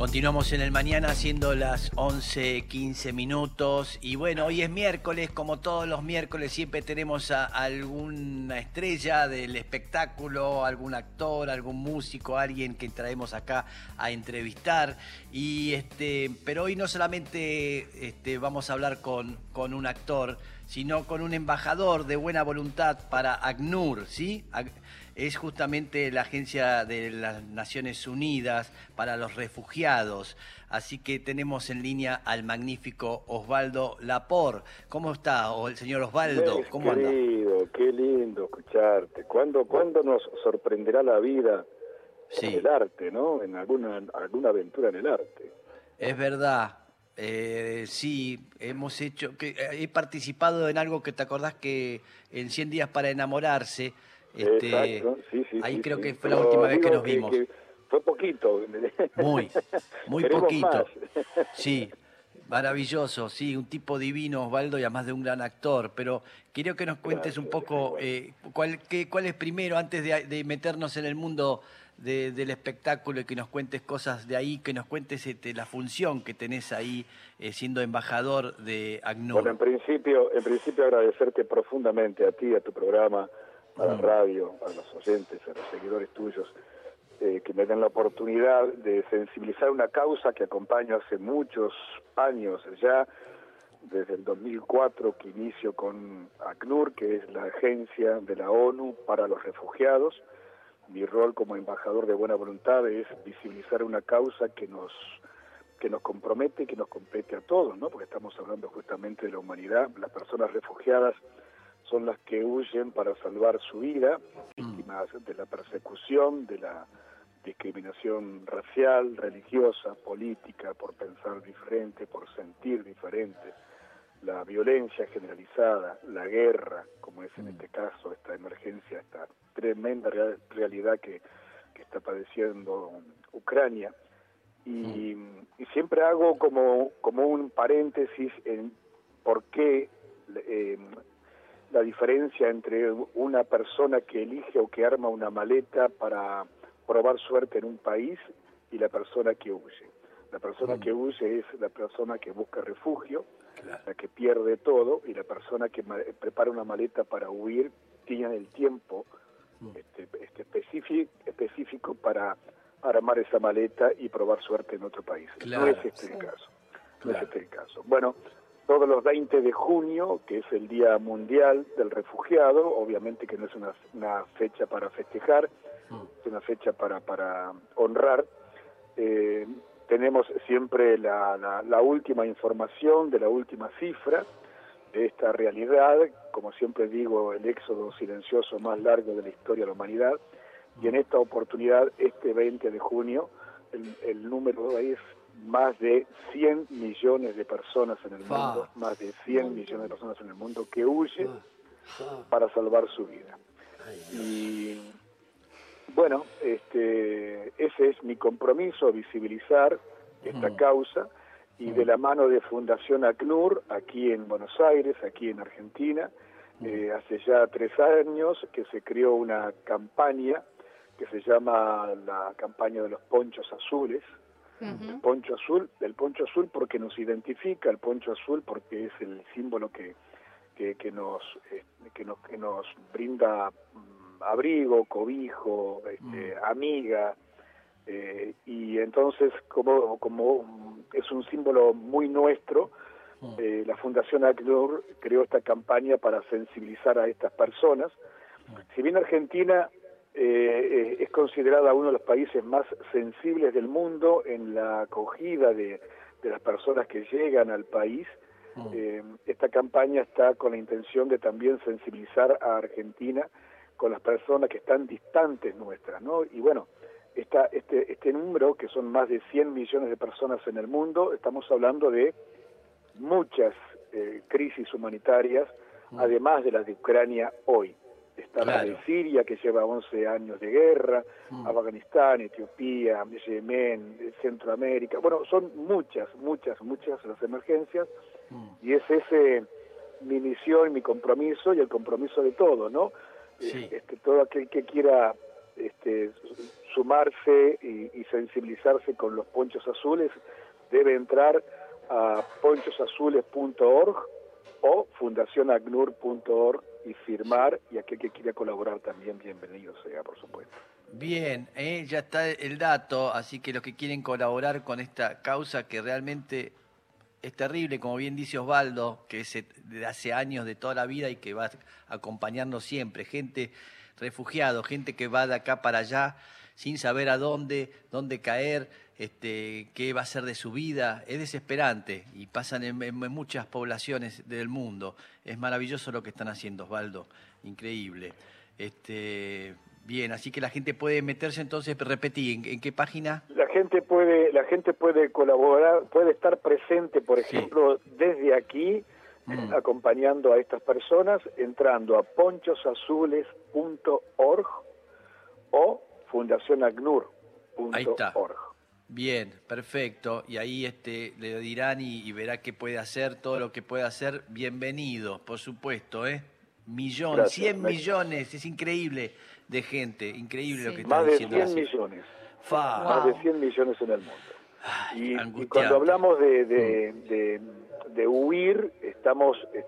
Continuamos en el mañana siendo las 11, 15 minutos y bueno, hoy es miércoles, como todos los miércoles siempre tenemos a alguna estrella del espectáculo, algún actor, algún músico, alguien que traemos acá a entrevistar y este, pero hoy no solamente este, vamos a hablar con, con un actor, sino con un embajador de buena voluntad para ACNUR, ¿sí? Es justamente la Agencia de las Naciones Unidas para los Refugiados. Así que tenemos en línea al magnífico Osvaldo Lapor. ¿Cómo está, o el señor Osvaldo? ¿Cómo querido, qué lindo escucharte. ¿Cuándo, ¿Cuándo nos sorprenderá la vida en el arte, no? En alguna, alguna aventura en el arte. Es verdad. Eh, sí, hemos hecho, que, he participado en algo que te acordás que en 100 días para enamorarse, este, ahí creo que fue la última vez que nos vimos. fue poquito. Muy, muy poquito. Sí, maravilloso, sí, un tipo divino, Osvaldo, y además de un gran actor. Pero quiero que nos cuentes un poco eh, cuál, qué, cuál es primero, antes de, meternos en el mundo del espectáculo y que nos cuentes cosas de ahí, que nos cuentes este, la función que tenés ahí eh, siendo embajador de ACNUR. Bueno, en principio, en principio agradecerte profundamente a ti, a tu programa, a la radio, a los oyentes, a los seguidores tuyos, eh, que me den la oportunidad de sensibilizar una causa que acompaño hace muchos años ya, desde el 2004 que inicio con ACNUR, que es la agencia de la ONU para los refugiados. Mi rol como embajador de buena voluntad es visibilizar una causa que nos que nos compromete, que nos compete a todos, ¿no? Porque estamos hablando justamente de la humanidad, las personas refugiadas son las que huyen para salvar su vida, mm. víctimas de la persecución, de la discriminación racial, religiosa, política, por pensar diferente, por sentir diferente, la violencia generalizada, la guerra, como es en mm. este caso esta emergencia, esta tremenda realidad que, está padeciendo Ucrania. Y, mm. y, siempre hago como, como un paréntesis en por qué eh, la diferencia entre una persona que elige o que arma una maleta para probar suerte en un país y la persona que huye. La persona mm. que huye es la persona que busca refugio, la que pierde todo, y la persona que prepara una maleta para huir tiene el tiempo mm. este, este específico, específico para armar esa maleta y probar suerte en otro país. no es este el caso. No es este el caso. Bueno, todos los 20 de junio, que es el Día Mundial del Refugiado, obviamente que no es una, fecha para festejar, es una fecha para, para honrar. Eh, tenemos siempre la, la, última información de la última cifra de esta realidad, como siempre digo, el éxodo silencioso más largo de la historia de la humanidad, y en esta oportunidad, este 20 de junio, el, el número es más de 100 millones de personas en el mundo, más de 100 millones de personas en el mundo que huyen para salvar su vida. Y bueno, este, ese es mi compromiso, visibilizar esta causa y de la mano de Fundación ACNUR, aquí en Buenos Aires, aquí en Argentina, eh, hace ya tres años que se creó una campaña que se llama la campaña de los ponchos azules, el poncho azul, el poncho azul porque nos identifica, el poncho azul porque es el símbolo que, que, nos, eh, que, nos, que nos brinda mm, abrigo, cobijo, este, mm. amiga, eh, y entonces como, como es un símbolo muy nuestro, mm. eh, la Fundación ACNUR creó esta campaña para sensibilizar a estas personas. Si bien Argentina eh, es considerada uno de los países más sensibles del mundo en la acogida de, las personas que llegan al país. Mm. Eh, esta campaña está con la intención de también sensibilizar a Argentina con las personas que están distantes nuestras, ¿no? Y bueno, esta, este, este número, que son más de 100 millones de personas en el mundo, estamos hablando de muchas eh, crisis humanitarias, mm. además de las de Ucrania hoy está la de Siria, que lleva 11 años de guerra, mm. Afganistán, Etiopía, Yemen, Centroamérica. Bueno, son muchas, muchas, muchas las emergencias mm. y es ese mi misión, mi compromiso y el compromiso de todos, ¿no? Sí. Este, todo aquel que quiera este, sumarse y, sensibilizarse con los ponchos azules, debe entrar a ponchosazules.org o fundacionagnur.org y firmar y aquel que quiera colaborar también bienvenido sea, por supuesto. Bien, eh, ya está el dato, así que los que quieren colaborar con esta causa que realmente es terrible, como bien dice Osvaldo, que es de hace años, de toda la vida y que va acompañando siempre, gente refugiado, gente que va de acá para allá sin saber a dónde, dónde caer, este, qué va a ser de su vida, es desesperante y pasan en, muchas poblaciones del mundo. Es maravilloso lo que están haciendo, Osvaldo, increíble. Este, bien, así que la gente puede meterse entonces, repetí, ¿en, qué página? La gente puede, la gente puede colaborar, puede estar presente, por ejemplo, desde aquí, mm. acompañando a estas personas, entrando a ponchosazules.org o fundacionagnur.org. Bien, perfecto. Y ahí este, le dirán y, verá qué puede hacer, todo lo que puede hacer. Bienvenido, por supuesto, ¿eh? Millones, 100 millones, es increíble de gente, increíble lo que está diciendo. Más de 100 millones. Más de 100 millones en el mundo. y, cuando hablamos de, de, de, huir, estamos eh,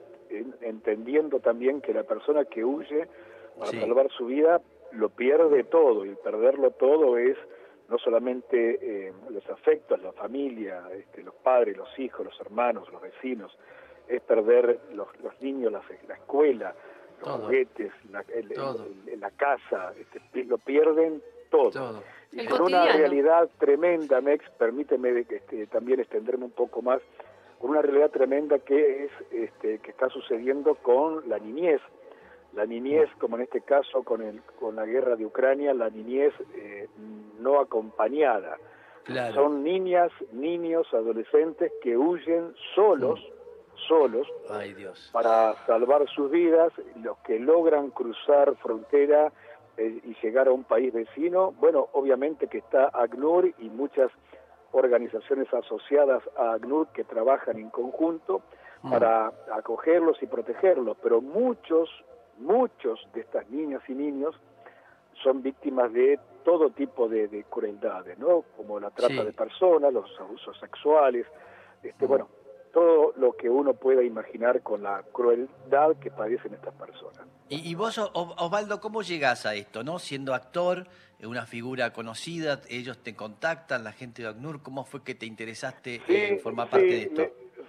entendiendo también que la persona que huye para salvar su vida lo pierde todo y perderlo todo es no solamente eh, los afectos, la familia, este, los padres, los hijos, los hermanos, los vecinos, es perder los, niños, la, la escuela, los juguetes, la, la casa, este, lo pierden todo. Y con una realidad tremenda, Mex, permíteme este, también extenderme un poco más, con una realidad tremenda que es este, que está sucediendo con la niñez la niñez, como en este caso con, el, con la guerra de Ucrania, la niñez eh, no acompañada. Son niñas, niños, adolescentes que huyen solos, solos, para salvar sus vidas, los que logran cruzar frontera eh, y llegar a un país vecino, bueno, obviamente que está ACNUR y muchas organizaciones asociadas a ACNUR que trabajan en conjunto mm. para acogerlos y protegerlos, pero muchos muchos de estas niñas y niños son víctimas de todo tipo de, crueldades, ¿no? Como la trata de personas, los abusos sexuales, este, bueno, todo lo que uno pueda imaginar con la crueldad que padecen estas personas. Y, vos, Osvaldo, ¿cómo llegás a esto, no? Siendo actor, una figura conocida, ellos te contactan, la gente de ACNUR, ¿cómo fue que te interesaste en formar parte de esto?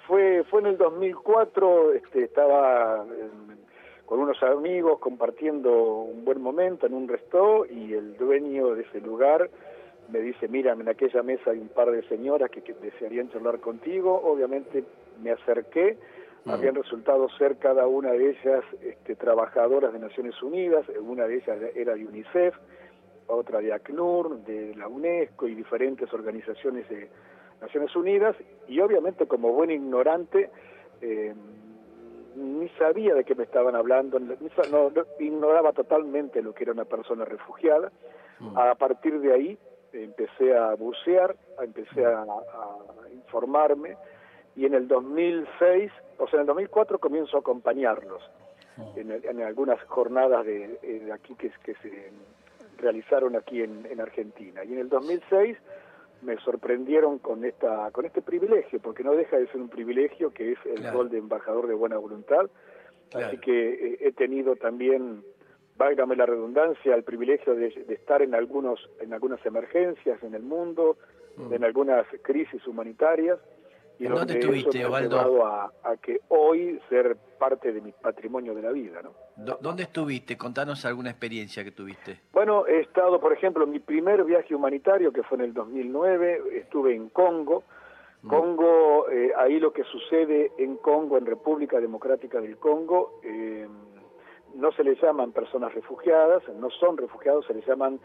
fue, fue en el 2004, este, estaba con unos amigos compartiendo un buen momento en un resto y el dueño de ese lugar me dice, mira, en aquella mesa hay un par de señoras que, desearían charlar contigo. Obviamente me acerqué, habían resultado ser cada una de ellas este, trabajadoras de Naciones Unidas, una de ellas era de UNICEF, otra de ACNUR, de la UNESCO y diferentes organizaciones de Naciones Unidas, y obviamente como buen ignorante, eh, ni sabía de qué me estaban hablando, no, ignoraba totalmente lo que era una persona refugiada. Mm. A partir de ahí empecé a bucear, empecé a, informarme y en el 2006, o sea, en el 2004 comienzo a acompañarlos mm. en, algunas jornadas de, aquí que, que, se realizaron aquí en, en Argentina. Y en el 2006 me sorprendieron con esta con este privilegio, porque no deja de ser un privilegio que es el rol de embajador de buena voluntad. Así que eh, he tenido también, válgame la redundancia, el privilegio de, estar en algunos en algunas emergencias en el mundo, mm. en algunas crisis humanitarias y ¿Dónde estuviste, Osvaldo? A, a, que hoy ser parte de mi patrimonio de la vida, ¿no? ¿Dónde estuviste? Contanos alguna experiencia que tuviste. Bueno, he estado, por ejemplo, mi primer viaje humanitario, que fue en el 2009, estuve en Congo. Mm. Congo, eh, ahí lo que sucede en Congo, en República Democrática del Congo, eh, no se les llaman personas refugiadas, no son refugiados, se les llaman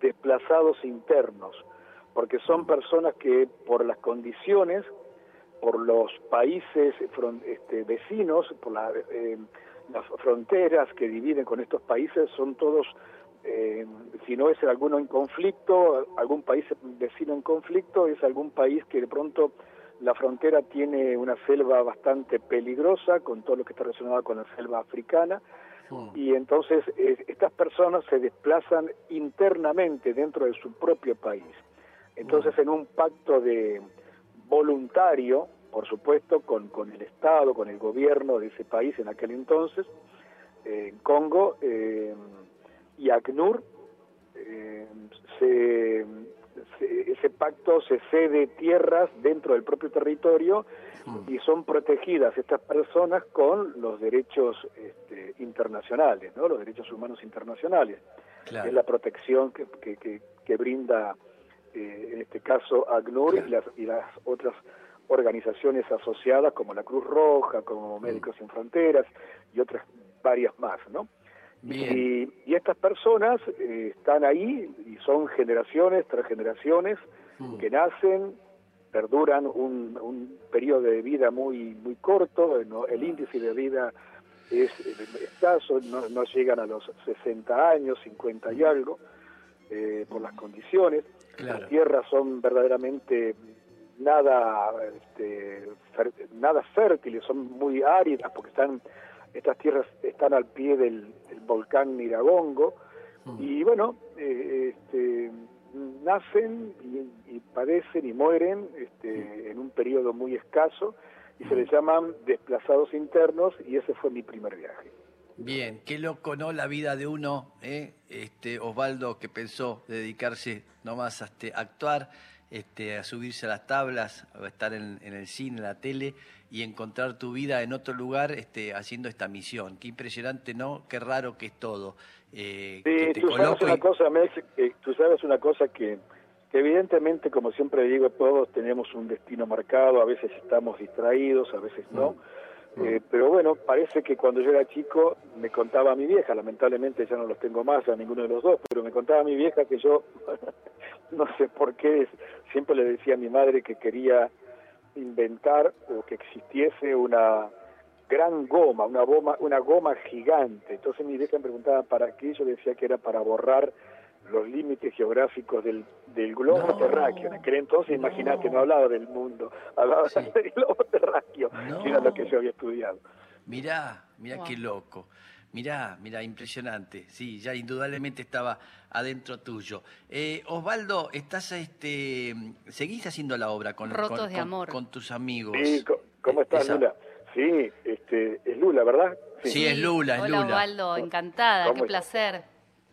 desplazados internos, porque son mm. personas que por las condiciones por los países este, vecinos, por eh, las fronteras que dividen con estos países, son todos, eh, si no es alguno en conflicto, algún país vecino en conflicto, es algún país que de pronto la frontera tiene una selva bastante peligrosa, con todo lo que está relacionado con la selva africana, Hmm. Y entonces eh, estas personas se desplazan internamente dentro de su propio país. Entonces hmm. en un pacto de voluntario, por supuesto, con, con el Estado, con el gobierno de ese país en aquel entonces, en Congo eh, y ACNUR, eh, se, ese pacto se cede tierras dentro del propio territorio y son protegidas estas personas con los derechos este, internacionales, ¿no? los derechos humanos internacionales. Es la protección que, que, que, brinda, eh, en este caso, ACNUR y, las, y las otras organizaciones asociadas como la Cruz Roja, como Médicos Sin Fronteras y otras varias más, ¿no? Y, y, estas personas eh, están ahí y son generaciones tras generaciones mm. que nacen, perduran un, un periodo de vida muy muy corto, el índice de vida es escaso, no, no, llegan a los 60 años, 50 y algo, eh, por las condiciones. Las tierras son verdaderamente nada, este, nada fértiles, son muy áridas porque están estas tierras están al pie del, volcán Niragongo mm. y bueno, eh, este, nacen y, padecen y mueren este, en un periodo muy escaso y se les mm. llaman desplazados internos y ese fue mi primer viaje. Bien, qué loco, ¿no? La vida de uno, ¿eh? este, Osvaldo, que pensó dedicarse nomás a este, actuar este, a subirse a las tablas, a estar en, el cine, en la tele y encontrar tu vida en otro lugar este, haciendo esta misión. Qué impresionante, ¿no? Qué raro que es todo. Eh, sí, tú, sabes una cosa, tú sabes una cosa que, evidentemente, como siempre digo, todos tenemos un destino marcado, a veces estamos distraídos, a veces no. Mm. Eh, pero bueno, parece que cuando yo era chico me contaba mi vieja, lamentablemente ya no los tengo más a ninguno de los dos, pero me contaba mi vieja que yo no sé por qué, siempre le decía a mi madre que quería inventar o que existiese una gran goma, una goma, una goma gigante. Entonces mi vieja me preguntaba para qué, yo decía que era para borrar los límites geográficos del, del globo terráqueo. En aquel entonces, imagínate, no hablaba del mundo, hablaba del globo terráqueo, que era lo que yo había estudiado. Mirá, mirá qué loco. Mirá, mirá, impresionante. Sí, ya indudablemente estaba adentro tuyo. Eh, Osvaldo, estás, este, seguís haciendo la obra con, Rotos de amor. con tus amigos. Sí, ¿cómo estás, Lula? Sí, este, es Lula, ¿verdad? Sí, es Lula, es Hola, Osvaldo, encantada, qué placer.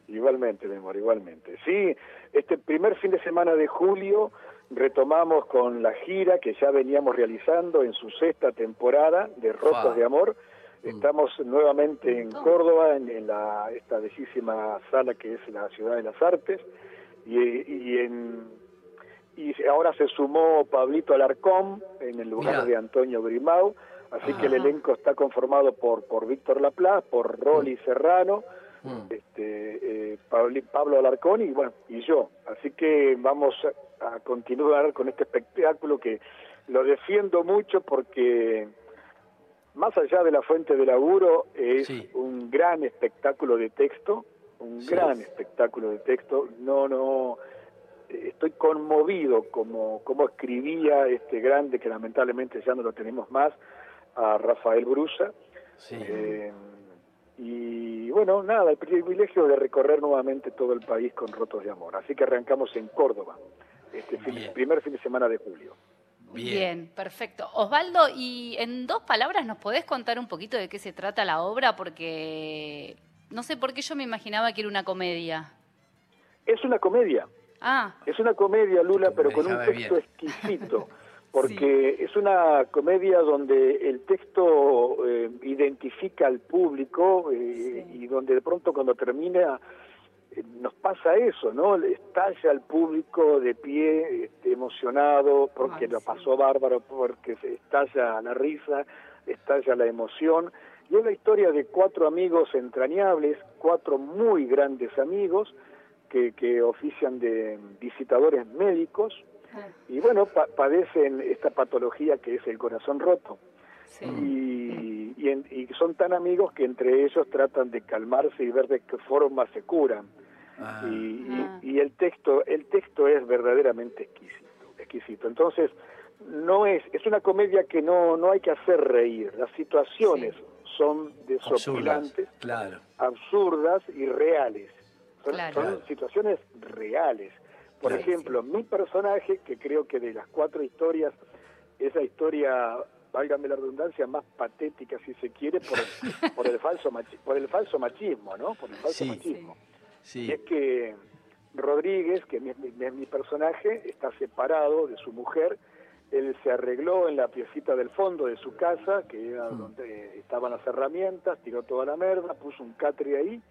Igualmente, mi amor, igualmente. Sí, este primer fin de semana de julio retomamos con la gira que ya veníamos realizando en su sexta temporada de Rotos de Amor Mm. Estamos nuevamente en Córdoba, en, la, esta bellísima sala que es la Ciudad de las Artes, y, y, en, y ahora se sumó Pablito Alarcón en el lugar de Antonio Grimau, así que el elenco está conformado por, por Víctor Laplace, por Rolly mm. Serrano, mm. este, Pablo, Alarcón y, bueno, y yo. Así que vamos a continuar con este espectáculo que lo defiendo mucho porque más allá de la fuente de laburo, es un gran espectáculo de texto, un gran espectáculo de texto. No, no, estoy conmovido como, como escribía este grande, que lamentablemente ya no lo tenemos más, a Rafael Brusa. Eh, y bueno, nada, el privilegio de recorrer nuevamente todo el país con Rotos de Amor. Así que arrancamos en Córdoba, este primer fin de semana de julio. Bien. perfecto. Osvaldo, y en dos palabras nos podés contar un poquito de qué se trata la obra, porque no sé por qué yo me imaginaba que era una comedia. Es una comedia. Ah. Es una comedia, Lula, pero con un texto exquisito. Porque es una comedia donde el texto eh, identifica al público eh, y donde de pronto cuando termina nos pasa eso, ¿no? Estalla el público de pie, este, emocionado, porque lo pasó bárbaro, porque se estalla la risa, estalla la emoción. Y es la historia de cuatro amigos entrañables, cuatro muy grandes amigos que, que ofician de visitadores médicos y bueno, padecen esta patología que es el corazón roto. Y, y, son tan amigos que entre ellos tratan de calmarse y ver de qué forma se curan. Ah. Y, el texto el texto es verdaderamente exquisito exquisito entonces no es es una comedia que no no hay que hacer reír las situaciones son desopilantes, claro. absurdas y reales. Son, Claro. son situaciones reales. Por Claro. ejemplo, mi personaje, que creo que de las cuatro historias, es la historia, válgame la redundancia, más patética, si se quiere, por, por el falso machi- por el falso machismo, ¿no? Por el falso Sí. machismo. Y es que Rodríguez, que es mi, mi- mi personaje, está separado de su mujer. Él se arregló en la piecita del fondo de su casa, que era Mm. donde estaban las herramientas, tiró toda la merda, puso un catre ahí,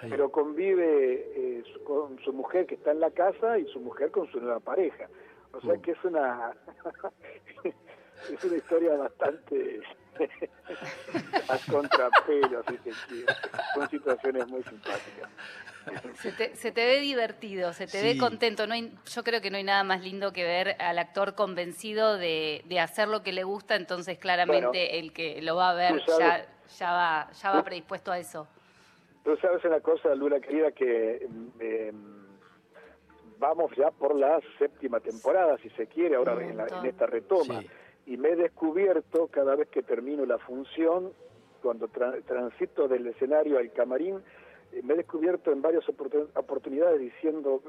Ahí. pero convive eh, su- con su mujer que está en la casa y su mujer con su nueva pareja. O sea Mm. que es una es una historia bastante a contrapelo, si se quiere. Son situaciones muy simpáticas. Se te, se te ve divertido, se te ve contento. No hay, yo creo que no hay nada más lindo que ver al actor convencido de, de hacer lo que le gusta, entonces claramente Bueno, el que lo va a ver ya, ya, va, ya va predispuesto a eso. Tú sabes una cosa, Lula querida, que eh, vamos ya por la séptima temporada, si se quiere, ahora en, la- en esta retoma. Sí. Y me he descubierto cada vez que termino la función, cuando tra- transito del escenario al camarín, eh, me he descubierto en varias oportun- oportunidades diciendo,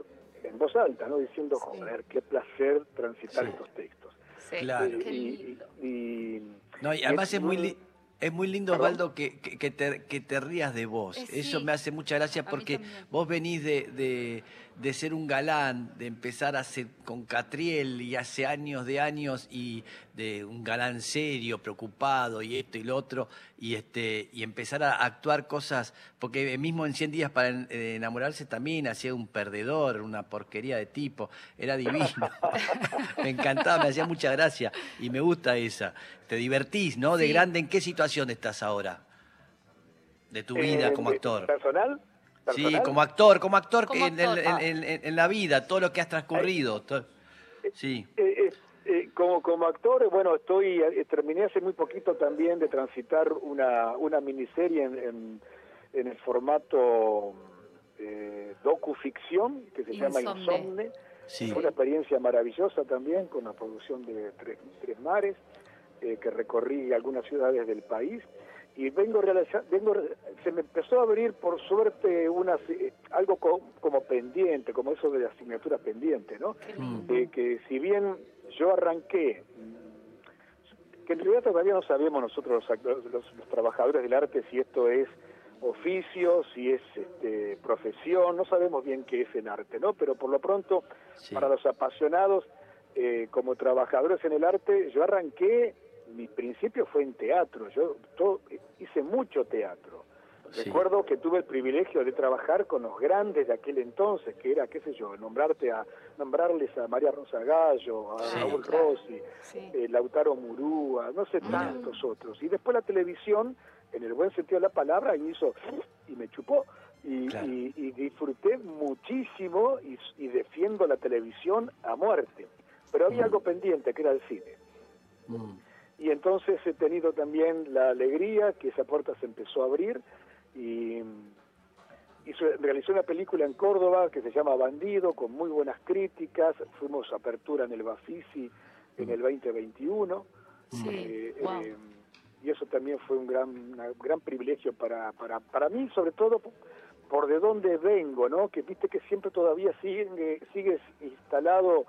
en voz alta, ¿no? Diciendo, Sí. joder, qué placer transitar Sí. estos textos. Sí, Claro. Qué y- lindo. y- y- No, y además es muy, muy- li- es muy lindo, ¿Perdón? Osvaldo, que, que, que te, que te rías de vos. Eh, Eso sí. me hace mucha gracia porque vos venís de, de, de ser un galán, de empezar hace, con Catriel y hace años de años y de un galán serio, preocupado y esto y lo otro, y, este, y empezar a actuar cosas, porque mismo en 100 días para eh, enamorarse también hacía un perdedor, una porquería de tipo, era divino. me encantaba, me hacía mucha gracia y me gusta esa. Te divertís, ¿no? De Sí. grande, ¿en qué situación estás ahora? De tu vida eh, como actor. ¿Personal? Sí, como actor, como actor Como que en, actor. en- en- en la vida, todo lo que has transcurrido. to- Sí, Eh, eh, eh, como, como actor, bueno, estoy eh, terminé hace muy poquito también de transitar una, una miniserie en, en, en el formato eh, docuficción que se llama Insomne. Insomne. sí. Fue una experiencia maravillosa también con la producción de Tres, Tres Mares, eh, que recorrí algunas ciudades del país. Y vengo realiza- vengo se me empezó a abrir por suerte una, algo co- como pendiente, como eso de asignaturas pendientes, ¿no? Qué Mm. lindo. de que si bien yo arranqué, que en realidad todavía no sabemos nosotros los, los, los trabajadores del arte si esto es oficio, si es este, profesión, no sabemos bien qué es el arte, ¿no? Pero por lo pronto, Sí. para los apasionados, eh, como trabajadores en el arte, yo arranqué, mi principio fue en teatro, yo todo- hice mucho teatro. Sí. Recuerdo que tuve el privilegio de trabajar con los grandes de aquel entonces, que era, qué sé yo, nombrarte a nombrarles a María Rosa Gallo, a Sí, Raúl claro. Rossi, Sí. eh, Lautaro Murúa, no sé, tantos otros. Y después la televisión, en el buen sentido de la palabra, y hizo y me chupó. Y, Claro. y- y disfruté muchísimo y, y defiendo la televisión a muerte. Pero había Mm. algo pendiente, que era el cine. Mm. Y entonces he tenido también la alegría que esa puerta se empezó a abrir y hizo, realicé una película en Córdoba que se llama Bandido, con muy buenas críticas. Fuimos a apertura en el Bafisi en el 2021. Sí, Eh, wow. eh, y eso también fue un gran, una- gran privilegio para, para, para mí, sobre todo por, de dónde vengo, ¿no? Que viste que siempre todavía sigue, sigues instalado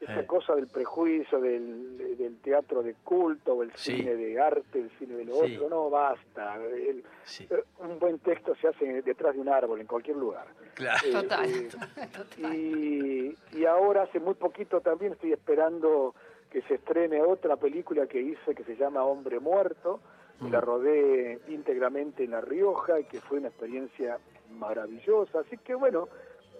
esa Eh. cosa del prejuicio, del, del teatro de culto, o el Sí. cine de arte, el cine de lo Sí. otro. No, basta. El- Sí, eh, un buen texto se hace detrás de un árbol, en cualquier lugar. claro. Eh, Total. eh, Total. y, y ahora hace muy poquito también estoy esperando que se estrene otra película que hice que se llama Hombre Muerto, que la rodé íntegramente en La Rioja y que fue una experiencia maravillosa. Así que bueno,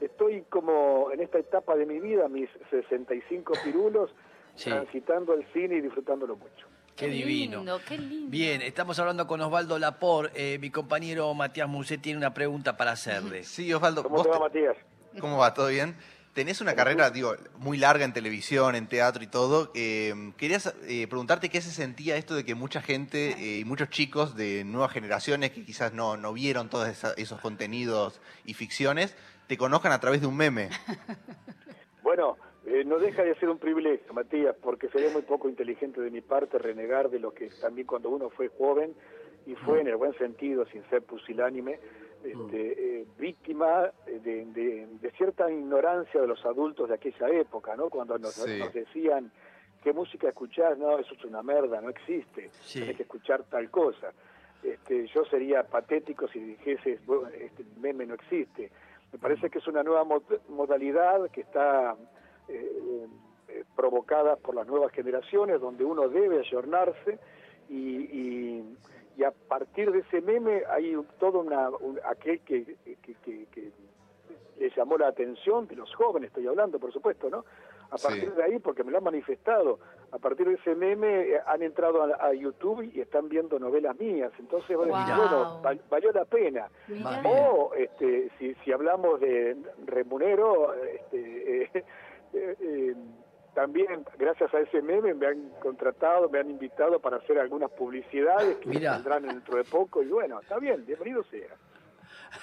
estoy como en esta etapa de mi vida, mis 65 pirulos, Sí. transitando el cine y disfrutándolo mucho. Qué divino. lindo, qué lindo. Bien, estamos hablando con Osvaldo Lapor. Eh, mi compañero Matías Muset tiene una pregunta para hacerle. Sí, Osvaldo, ¿Cómo vos te va, Matías? ¿cómo va? ¿Todo bien? Tenés una carrera, digo, muy larga en televisión, en teatro y todo. Eh, quería sa- eh, preguntarte qué se sentía esto de que mucha gente eh, y muchos chicos de nuevas generaciones que quizás no, no vieron todos esa- esos contenidos y ficciones, te conozcan a través de un meme. Bueno, eh, no deja de ser un privilegio, Matías, porque sería muy poco inteligente de mi parte renegar de lo que también cuando uno fue joven y fue en el buen sentido, sin ser pusilánime, este, eh, víctima de, de, cierta ignorancia de los adultos de aquella época, ¿no? Cuando nos, nos decían qué música escuchás, no, eso es una merda, no existe, tienes que escuchar tal cosa. Este, yo sería patético si dijese, bueno, este meme no existe. Me parece que es una nueva modalidad que está eh, eh, provocada por las nuevas generaciones, donde uno debe ayornarse y, y, a partir de ese meme hay todo una, aquel que, que, le llamó la atención, de los jóvenes estoy hablando, por supuesto, ¿no? A partir de ahí, porque me lo han manifestado, a partir de ese meme eh, han entrado a, YouTube y están viendo novelas mías. Entonces, bueno, valió la pena. O este, si, si hablamos de remunero, este, eh, también gracias a ese meme me han contratado, me han invitado para hacer algunas publicidades que vendrán dentro de poco y bueno, está bien, bienvenido sea.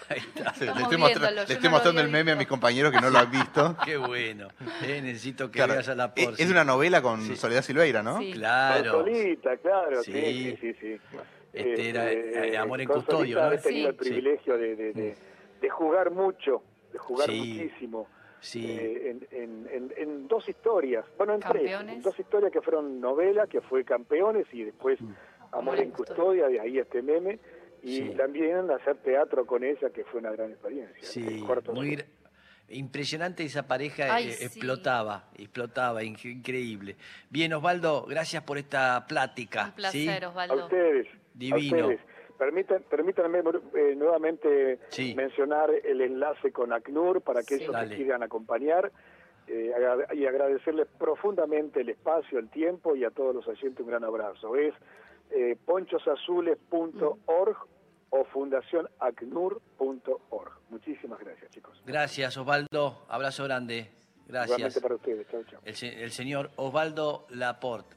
Ahí está. Le estoy, mostrando, el meme a mis compañeros que no lo han visto. Qué bueno. Eh, necesito que veas a la por. Es una novela con Soledad Silveira, ¿no? Sí. Claro. Solita, claro. Sí, sí, sí. Este era este, eh, Amor en Custodio, ¿no? He tenido el privilegio de, de, de, jugar mucho, de jugar muchísimo. Sí. Eh, en, dos historias, bueno, en tres, dos historias que fueron novelas, que fue Campeones y después mm. Amor en Custodia, de ahí este meme, y también hacer teatro con ella, que fue una gran experiencia. Sí, muy impresionante esa pareja, eh, explotaba, explotaba, increíble. Bien, Osvaldo, gracias por esta plática. Un placer, Osvaldo. A ustedes. Divino. permítanme eh, nuevamente mencionar el enlace con ACNUR para que quieran acompañar eh, y agradecerles profundamente el espacio, el tiempo y a todos los oyentes un gran abrazo. Es eh, ponchosazules.org o fundacionacnur.org. Muchísimas gracias, chicos. Gracias, Osvaldo. Abrazo grande. Gracias. para ustedes. El, el señor Osvaldo Laporte.